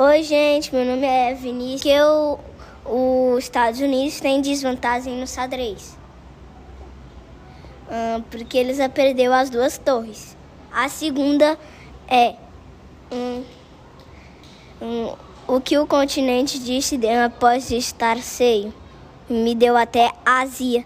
Oi, gente, meu nome é Vinícius. Que eu, os Estados Unidos têm desvantagem no xadrez. Ah, porque eles já perdeu as duas torres. A segunda é hum, hum, o que o continente disse após estar seio, Me deu até azia.